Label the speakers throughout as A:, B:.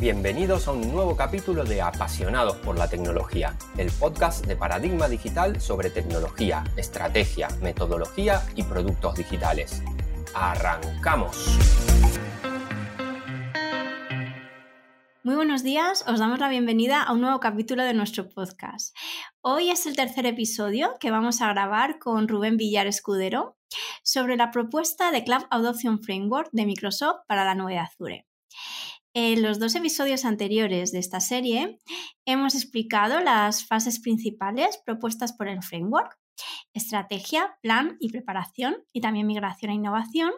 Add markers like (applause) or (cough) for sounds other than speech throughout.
A: Bienvenidos a un nuevo capítulo de Apasionados por la Tecnología, el podcast de Paradigma Digital sobre tecnología, estrategia, metodología y productos digitales. ¡Arrancamos!
B: Muy buenos días, os damos la bienvenida a un nuevo capítulo de nuestro podcast. Hoy es el tercer episodio que vamos a grabar con Rubén Villar Escudero sobre la propuesta de Cloud Adoption Framework de Microsoft para la nube de Azure. En los dos episodios anteriores de esta serie hemos explicado las fases principales propuestas por el framework, estrategia, plan y preparación y también migración e innovación.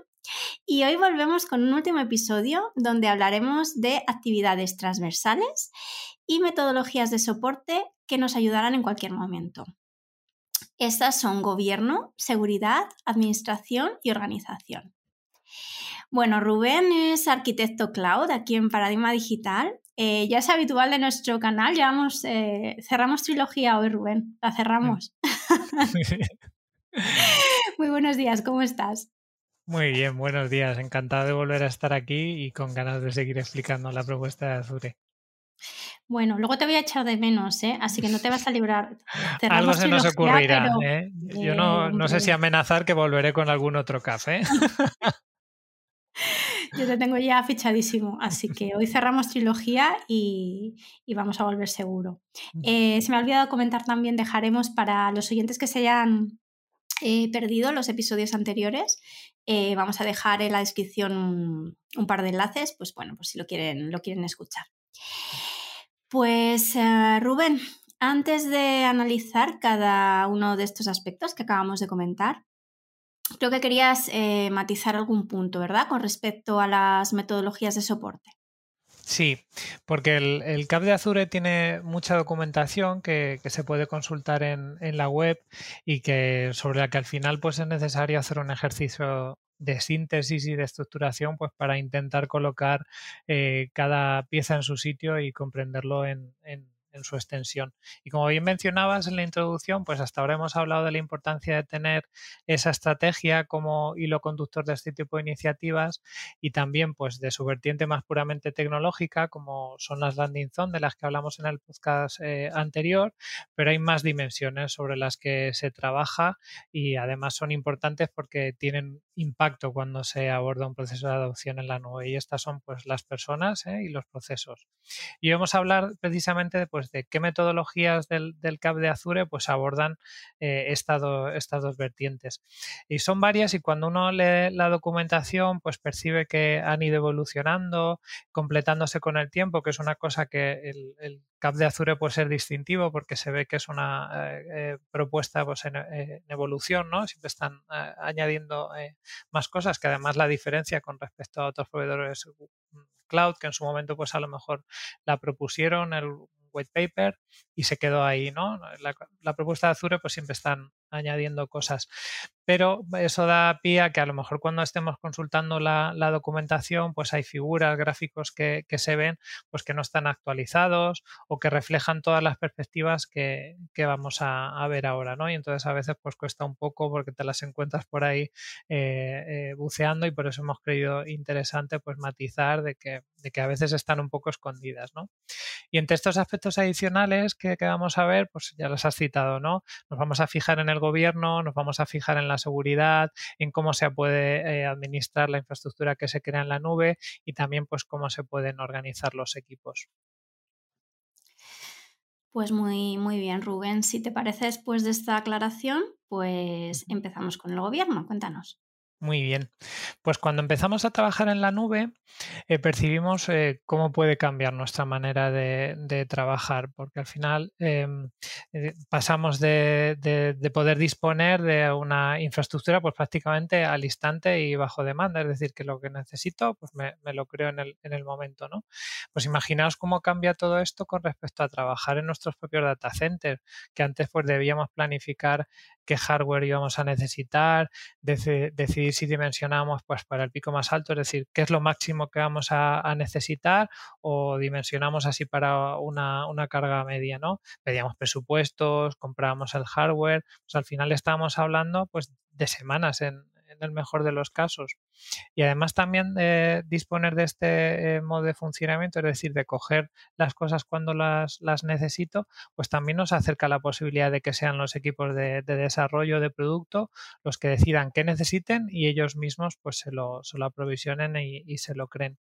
B: Y hoy volvemos con un último episodio donde hablaremos de actividades transversales y metodologías de soporte que nos ayudarán en cualquier momento. Estas son gobierno, seguridad, administración y organización. Bueno, Rubén es arquitecto cloud aquí en Paradigma Digital. Eh, ya es habitual de nuestro canal, llevamos, eh, cerramos trilogía hoy, Rubén. La cerramos. (laughs) Muy buenos días, ¿cómo estás?
C: Muy bien, buenos días. Encantado de volver a estar aquí y con ganas de seguir explicando la propuesta de Azure.
B: Bueno, luego te voy a echar de menos, ¿eh? así que no te vas a librar.
C: Algo se nos ocurrirá. ¿eh? Yo no, no, sé si amenazar que volveré con algún otro café. (laughs) (laughs)
B: Yo te tengo ya fichadísimo, así que hoy cerramos trilogía y, vamos a volver seguro. Mm. Eh, se me ha olvidado comentar también, dejaremos para los oyentes que se hayan eh, perdido los episodios anteriores, eh, vamos a dejar en la descripción un, par de enlaces, pues bueno, pues si lo quieren, lo quieren escuchar. Pues Rubén, antes de analizar cada uno de estos aspectos que acabamos de comentar, creo que querías eh, matizar algún punto, ¿verdad? Con respecto a las metodologías de soporte.
C: Sí, porque el, CAP de Azure tiene mucha documentación que, se puede consultar en, la web y que sobre la que al final pues es necesario hacer un ejercicio de síntesis y de estructuración pues para intentar colocar eh, cada pieza en su sitio y comprenderlo en en su extensión. Y como bien mencionabas en la introducción, pues hasta ahora hemos hablado de la importancia de tener esa estrategia como hilo conductor de este tipo de iniciativas y también pues de su vertiente más puramente tecnológica, como son las landing zone de las que hablamos en el podcast eh, anterior, pero hay más dimensiones sobre las que se trabaja y además son importantes porque tienen impacto cuando se aborda un proceso de adopción en la nube y estas son pues las personas ¿eh? y los procesos. Y vamos a hablar precisamente de, pues, de qué metodologías del, del CAP de Azure pues abordan eh, estas dos vertientes. Y son varias y cuando uno lee la documentación pues percibe que han ido evolucionando, completándose con el tiempo, que es una cosa que el, CAP de Azure puede ser distintivo porque se ve que es una eh, propuesta pues, en, evolución, ¿no? Siempre están añadiendo más cosas, que además la diferencia con respecto a otros proveedores mm, cloud, que en su momento pues a lo mejor la propusieron, el white paper y se quedó ahí, ¿no? La, la propuesta de Azure pues siempre están añadiendo cosas. Pero eso da pie a que a lo mejor cuando estemos consultando la, documentación, pues hay figuras, gráficos que, se ven, pues que no están actualizados o que reflejan todas las perspectivas que, vamos a, ver ahora, ¿no? Y entonces a veces pues cuesta un poco porque te las encuentras por ahí eh, eh, buceando y por eso hemos creído interesante pues matizar de que, a veces están un poco escondidas, ¿no? Y entre estos aspectos adicionales que, que vamos a ver, pues ya los has citado, ¿no? Nos vamos a fijar en el gobierno, nos vamos a fijar en la seguridad, en cómo se puede eh, administrar la infraestructura que se crea en la nube y también pues cómo se pueden organizar los equipos.
B: Pues muy, muy bien, Rubén. Si te parece, después de esta aclaración, pues empezamos con el gobierno. Cuéntanos.
C: Muy bien. Pues cuando empezamos a trabajar en la nube, eh, percibimos eh, cómo puede cambiar nuestra manera de, trabajar, porque al final em, eh, pasamos de, poder disponer de una infraestructura pues prácticamente al instante y bajo demanda, es decir, que lo que necesito pues me, lo creo en el, en el, momento, ¿no? Pues imaginaos cómo cambia todo esto con respecto a trabajar en nuestros propios data centers, que antes pues debíamos planificar qué hardware íbamos a necesitar, decidir si dimensionamos pues, para el pico más alto, es decir, qué es lo máximo que vamos a, necesitar o dimensionamos así para una, carga media, ¿no? Pedíamos presupuestos, comprábamos el hardware, pues al final estábamos hablando pues de semanas en, el mejor de los casos. Y además también eh, disponer de este eh, modo de funcionamiento, es decir, de coger las cosas cuando las, las, necesito, pues también nos acerca la posibilidad de que sean los equipos de, desarrollo de producto los que decidan qué necesiten y ellos mismos pues se lo, se lo aprovisionen y, se lo creen.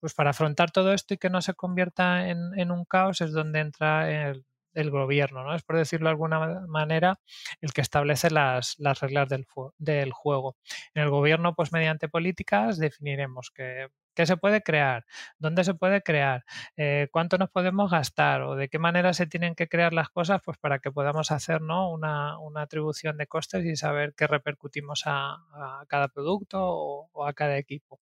C: Pues para afrontar todo esto y que no se convierta en, en un caos es donde entra el, el gobierno, ¿no? Es por decirlo de alguna manera el que establece las, reglas del, del, juego. En el gobierno, pues mediante políticas definiremos que ¿Qué se puede crear? ¿Dónde se puede crear? Eh, ¿Cuánto nos podemos gastar? ¿O de qué manera se tienen que crear las cosas? Pues para que podamos hacer una, atribución de costes y saber qué repercutimos a, cada producto o, a cada equipo.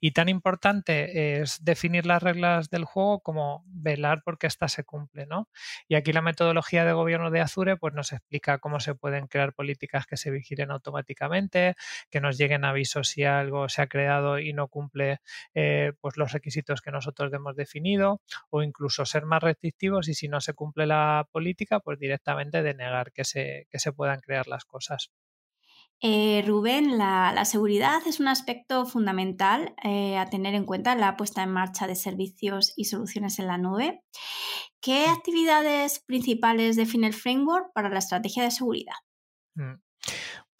C: Y tan importante es definir las reglas del juego como velar porque ésta se cumple. ¿no? Y aquí la metodología de gobierno de Azure pues, nos explica cómo se pueden crear políticas que se vigilen automáticamente, que nos lleguen avisos si algo se ha creado y no cumple eh, pues los requisitos que nosotros hemos definido o incluso ser más restrictivos y si no se cumple la política, pues directamente denegar que se, que se puedan crear las cosas.
B: Eh, Rubén, la, seguridad es un aspecto fundamental eh, a tener en cuenta en la puesta en marcha de servicios y soluciones en la nube. ¿Qué mm. actividades principales define el framework para la estrategia de seguridad?
C: Mm.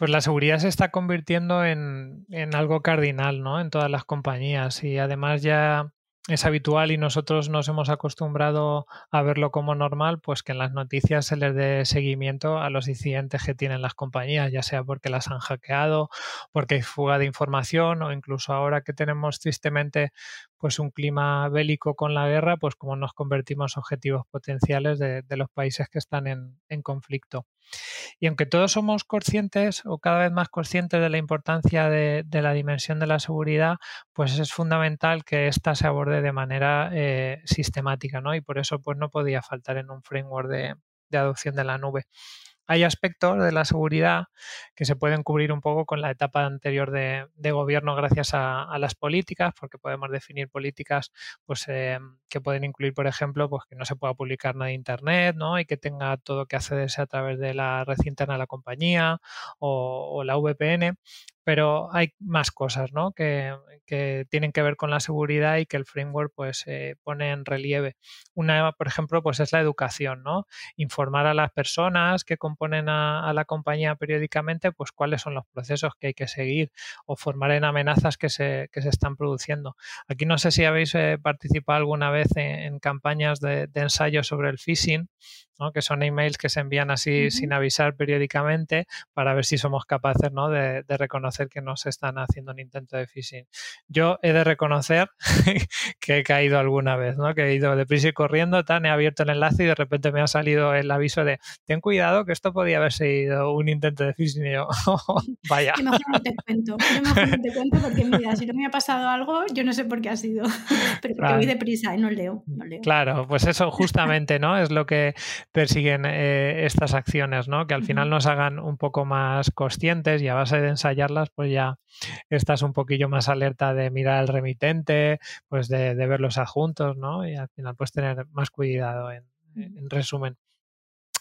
C: Pues la seguridad se está convirtiendo en, algo cardinal, ¿no? En todas las compañías y además ya es habitual y nosotros nos hemos acostumbrado a verlo como normal, pues que en las noticias se les dé seguimiento a los incidentes que tienen las compañías, ya sea porque las han hackeado, porque hay fuga de información o incluso ahora que tenemos tristemente pues un clima bélico con la guerra, pues como nos convertimos objetivos potenciales de, los países que están en conflicto. Y aunque todos somos conscientes o cada vez más conscientes de la importancia de, la dimensión de la seguridad, pues es fundamental que ésta se aborde de manera eh, sistemática, ¿no? Y por eso pues no podía faltar en un framework de adopción de la nube hay aspectos de la seguridad que se pueden cubrir un poco con la etapa anterior de, gobierno gracias a, las políticas, porque podemos definir políticas pues, eh, que pueden incluir, por ejemplo, pues, que no se pueda publicar nada en Internet ¿no? y que tenga todo que accederse a través de la red interna de la compañía o, o la VPN pero hay más cosas ¿no? que, tienen que ver con la seguridad y que el framework pues, eh, pone en relieve. Una, por ejemplo, pues es la educación, ¿no? Informar a las personas que componen a, la compañía periódicamente pues cuáles son los procesos que hay que seguir o formar en amenazas que se, que se están produciendo. Aquí no sé si habéis eh, participado alguna vez en, campañas de, de ensayo sobre el phishing que son emails que se envían así sin avisar periódicamente para ver si somos capaces ¿no? de, reconocer que nos están haciendo un intento de phishing. Yo he de reconocer (laughs) que he caído alguna vez, ¿no? que he ido deprisa y corriendo, tan, he abierto el enlace y de repente me ha salido el aviso de ten cuidado que esto podía haber sido un intento de phishing y yo, (laughs) vaya.
B: Yo mejor no te cuento, yo mejor no te cuento porque mira, si no me ha pasado algo, yo no sé por qué ha sido, (laughs) pero porque voy deprisa y no leo, no leo.
C: Claro, pues eso justamente, ¿no? Es lo que persiguen eh, estas acciones, ¿no? Que al final nos hagan un poco más conscientes y a base de ensayarlas, pues ya estás un poquillo más alerta de mirar al remitente, pues de, ver los adjuntos, ¿no? Y al final pues tener más cuidado en resumen.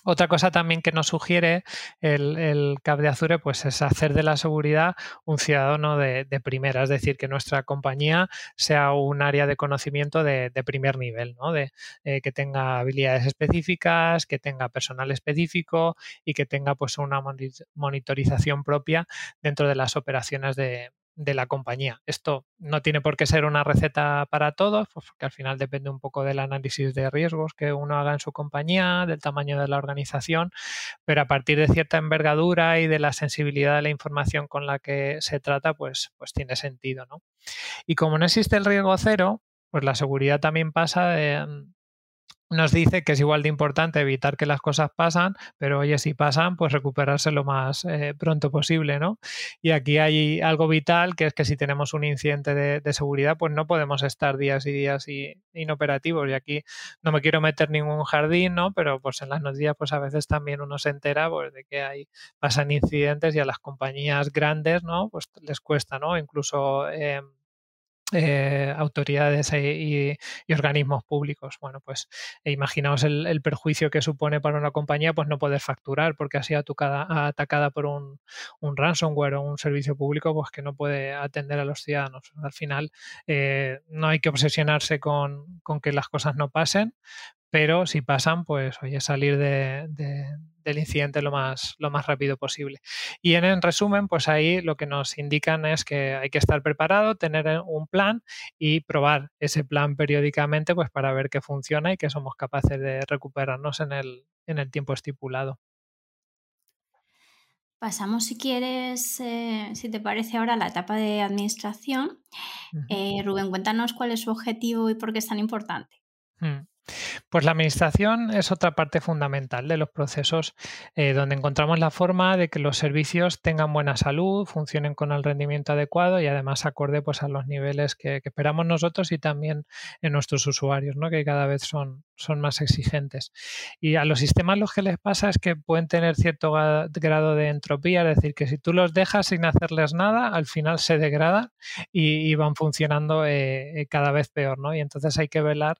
C: Otra cosa también que nos sugiere el, el CAP de Azure pues es hacer de la seguridad un ciudadano de, primera, es decir, que nuestra compañía sea un área de conocimiento de, primer nivel, ¿no? de, eh, que tenga habilidades específicas, que tenga personal específico y que tenga pues una monitorización propia dentro de las operaciones de, de la compañía. Esto no tiene por qué ser una receta para todos, pues, porque al final depende un poco del análisis de riesgos que uno haga en su compañía, del tamaño de la organización, pero a partir de cierta envergadura y de la sensibilidad de la información con la que se trata, pues, pues tiene sentido. ¿no? Y como no existe el riesgo cero, pues la seguridad también pasa de, nos dice que es igual de importante evitar que las cosas pasan, pero oye, si pasan, pues recuperarse lo más eh, pronto posible, ¿no? Y aquí hay algo vital, que es que si tenemos un incidente de, seguridad, pues no podemos estar días y días inoperativos. Y aquí no me quiero meter ningún jardín, ¿no? Pero pues en las noticias, pues a veces también uno se entera pues, de que hay, pasan incidentes y a las compañías grandes, ¿no? Pues les cuesta, ¿no? Incluso... Em, eh, autoridades e, y, organismos públicos. Bueno, pues e imaginaos el, perjuicio que supone para una compañía pues no poder facturar porque ha sido atacada, por un, ransomware o un servicio público pues que no puede atender a los ciudadanos. Al final eh, no hay que obsesionarse con, con, que las cosas no pasen, pero si pasan, pues oye, salir de, del incidente lo más, lo más rápido posible. Y en, resumen, pues ahí lo que nos indican es que hay que estar preparado, tener eh, un plan y probar ese plan periódicamente pues para ver que funciona y que somos capaces de recuperarnos en el, en el tiempo estipulado.
B: Pasamos, si quieres, eh, si te parece ahora, a la etapa de administración. Eh, Rubén, cuéntanos cuál es su objetivo y por qué es tan importante.
C: Mm. Pues la administración es otra parte fundamental de los procesos eh, donde encontramos la forma de que los servicios tengan buena salud, funcionen con el rendimiento adecuado y además acorde pues, a los niveles que, esperamos nosotros y también en nuestros usuarios, ¿no? que cada vez son, son más exigentes. Y a los sistemas lo que les pasa es que pueden tener cierto grado de entropía, es decir, que si tú los dejas sin hacerles nada, al final se degradan y, van funcionando eh, cada vez peor. ¿no? Y entonces hay que velar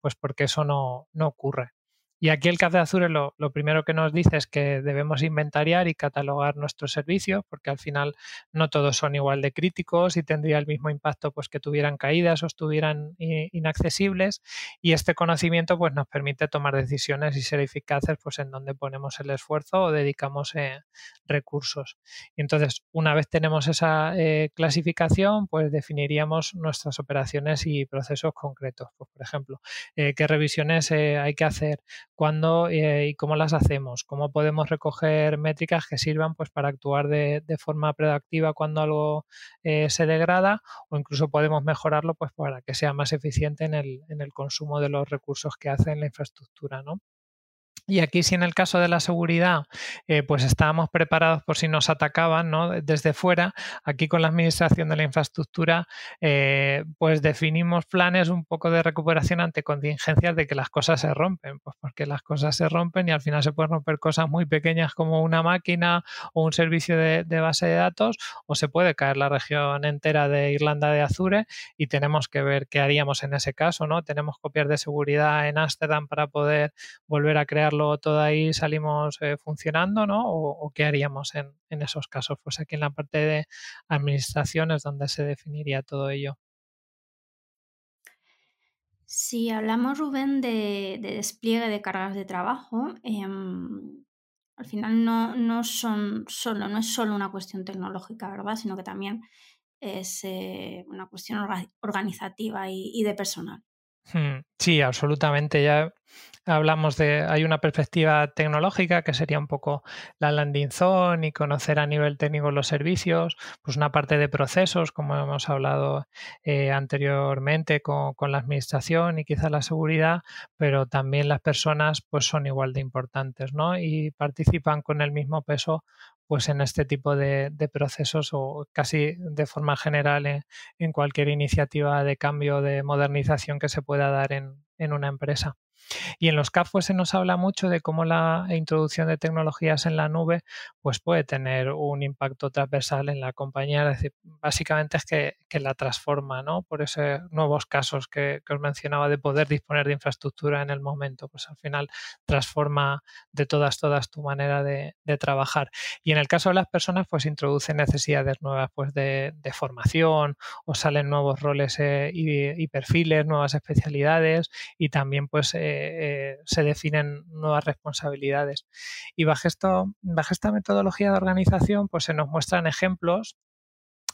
C: pues porque eso no, no ocurre. Y aquí el de Azure lo, primero que nos dice es que debemos inventariar y catalogar nuestros servicios, porque al final no todos son igual de críticos y tendría el mismo impacto pues que tuvieran caídas o estuvieran inaccesibles. Y este conocimiento pues nos permite tomar decisiones y ser eficaces pues en donde ponemos el esfuerzo o dedicamos eh, recursos. Y entonces, una vez tenemos esa eh, clasificación, pues definiríamos nuestras operaciones y procesos concretos. Pues, por ejemplo, eh, qué revisiones hay que hacer cuándo eh, y cómo las hacemos, cómo podemos recoger métricas que sirvan pues, para actuar de, forma predactiva cuando algo eh, se degrada o incluso podemos mejorarlo pues, para que sea más eficiente en el, en el consumo de los recursos que hace en la infraestructura. ¿no? Y aquí si en el caso de la seguridad, eh, pues estábamos preparados por si nos atacaban ¿no? desde fuera, aquí con la administración de la infraestructura, eh, pues definimos planes un poco de recuperación ante contingencias de que las cosas se rompen, pues porque las cosas se rompen y al final se pueden romper cosas muy pequeñas como una máquina o un servicio de, de base de datos, o se puede caer la región entera de Irlanda de Azure y tenemos que ver qué haríamos en ese caso, ¿no? Tenemos copias de seguridad en Amsterdam para poder volver a crearlo todo ahí salimos eh, funcionando, ¿no? O, qué haríamos en, esos casos. Pues aquí en la parte de administración es donde se definiría todo ello.
B: Si hablamos, Rubén, de, despliegue de cargas de trabajo, em, al final no, son solo, no es solo una cuestión tecnológica, ¿verdad? Sino que también es eh, una cuestión organizativa y de personal.
C: Hmm, sí, absolutamente. Ya hablamos de, hay una perspectiva tecnológica que sería un poco la landing zone y conocer a nivel técnico los servicios, pues una parte de procesos, como hemos hablado eh, anteriormente con, con, la administración y quizá la seguridad, pero también las personas pues son igual de importantes, ¿no? Y participan con el mismo peso pues en este tipo de, procesos o casi de forma general en, cualquier iniciativa de cambio, de modernización que se pueda dar en una empresa. Y en los CAF pues, se nos habla mucho de cómo la introducción de tecnologías en la nube pues, puede tener un impacto transversal en la compañía. Es decir, básicamente es que, la transforma, ¿no? Por esos nuevos casos que, os mencionaba de poder disponer de infraestructura en el momento. Pues al final transforma de todas, todas tu manera de, trabajar. Y en el caso de las personas, pues introduce necesidades nuevas pues, de, formación o salen nuevos roles eh, y, perfiles, nuevas especialidades y también pues eh, eh, se definen nuevas responsabilidades. Y bajo, esto, bajo esta metodología de organización, pues se nos muestran ejemplos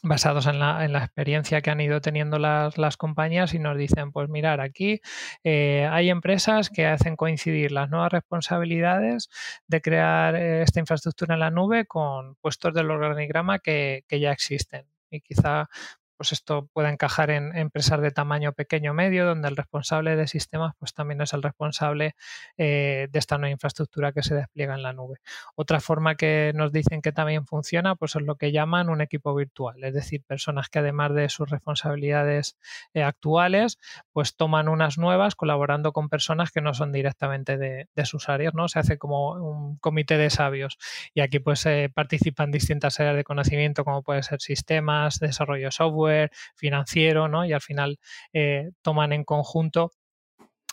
C: basados en la, experiencia que han ido teniendo las, compañías y nos dicen, pues mirar, aquí eh, hay empresas que hacen coincidir las nuevas responsabilidades de crear eh, esta infraestructura en la nube con puestos del organigrama que, que ya existen. Y quizá pues esto puede encajar en empresas de tamaño pequeño medio, donde el responsable de sistemas pues también es el responsable eh, de esta nueva infraestructura que se despliega en la nube. Otra forma que nos dicen que también funciona pues es lo que llaman un equipo virtual, es decir, personas que además de sus responsabilidades eh, actuales, pues toman unas nuevas colaborando con personas que no son directamente de, sus áreas, ¿no? Se hace como un comité de sabios y aquí pues participan distintas áreas de conocimiento como puede ser sistemas, desarrollo software, financiero, ¿no? Y al final eh, toman en conjunto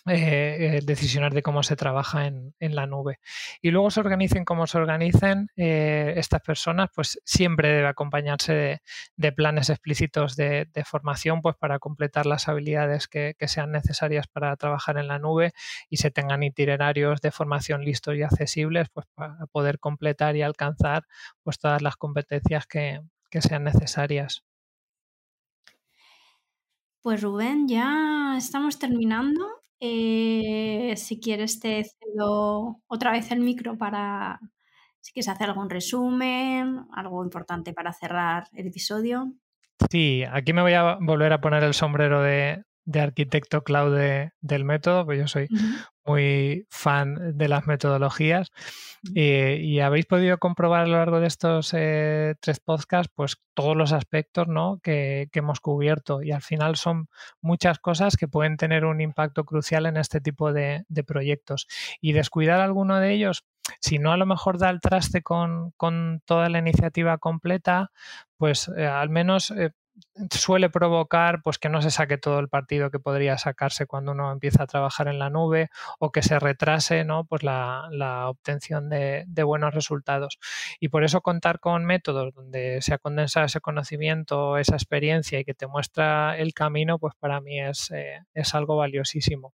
C: eh, eh, decisiones de cómo se trabaja en, la nube. Y luego se organicen como se organicen, estas personas, pues siempre debe acompañarse de, planes explícitos de, formación, pues para completar las habilidades que, sean necesarias para trabajar en la nube y se tengan itinerarios de formación listos y accesibles, pues para poder completar y alcanzar pues todas las competencias que sean necesarias.
B: Pues Rubén, ya estamos terminando. Eh, si quieres te cedo otra vez el micro para si quieres hacer algún resumen, algo importante para cerrar el episodio.
C: Sí, aquí me voy a volver a poner el sombrero de, arquitecto cloud del método, pues yo soy muy fan de las metodologías eh, y habéis podido comprobar a lo largo de estos eh, tres podcasts pues todos los aspectos ¿no? que, hemos cubierto y al final son muchas cosas que pueden tener un impacto crucial en este tipo de, proyectos y descuidar alguno de ellos si no a lo mejor da el traste con, toda la iniciativa completa, pues eh, al menos suele provocar pues que no se saque todo el partido que podría sacarse cuando uno empieza a trabajar en la nube o que se retrase ¿no? pues la, obtención de, buenos resultados. Y por eso contar con métodos donde se ha condensado ese conocimiento, esa experiencia y que te muestra el camino, pues para mí es, eh, es algo valiosísimo.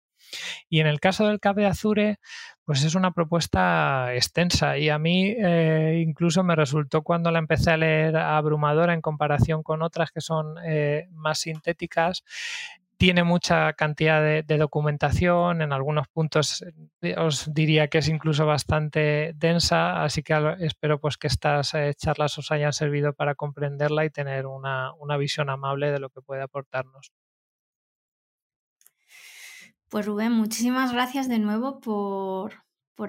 C: Y en el caso del CAP de Azure, pues es una propuesta extensa y a mí eh, incluso me resultó cuando la empecé a leer abrumadora en comparación con otras que son eh, más sintéticas tiene mucha cantidad de, documentación, en algunos puntos eh, os diría que es incluso bastante densa, así que espero pues que estas charlas os hayan servido para comprenderla y tener una visión amable de lo que puede aportarnos.
B: Pues Rubén, muchísimas gracias de nuevo por,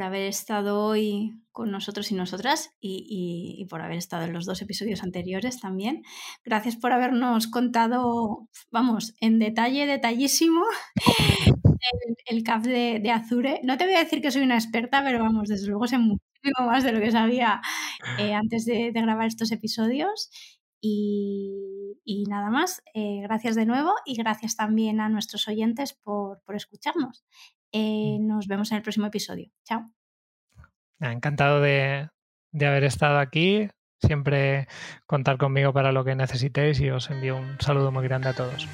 B: haber estado hoy con nosotros y nosotras y, por haber estado en los dos episodios anteriores también. Gracias por habernos contado, vamos, en detalle, detallísimo, (laughs) el, CAF de, Azure. No te voy a decir que soy una experta, pero vamos, desde luego sé muchísimo más de lo que sabía eh, antes de grabar estos episodios. Y, nada más, eh, gracias de nuevo y gracias también a nuestros oyentes por, escucharnos. Eh, mm. nos vemos en el próximo episodio. Chao.
C: Encantado de, de haber estado aquí. Siempre contar conmigo para lo que necesitéis y os envío un saludo muy grande a todos.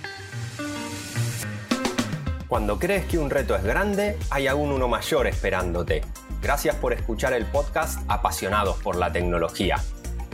A: Cuando crees que un reto es grande, hay aún uno mayor esperándote. Gracias por escuchar el podcast Apasionados por la Tecnología.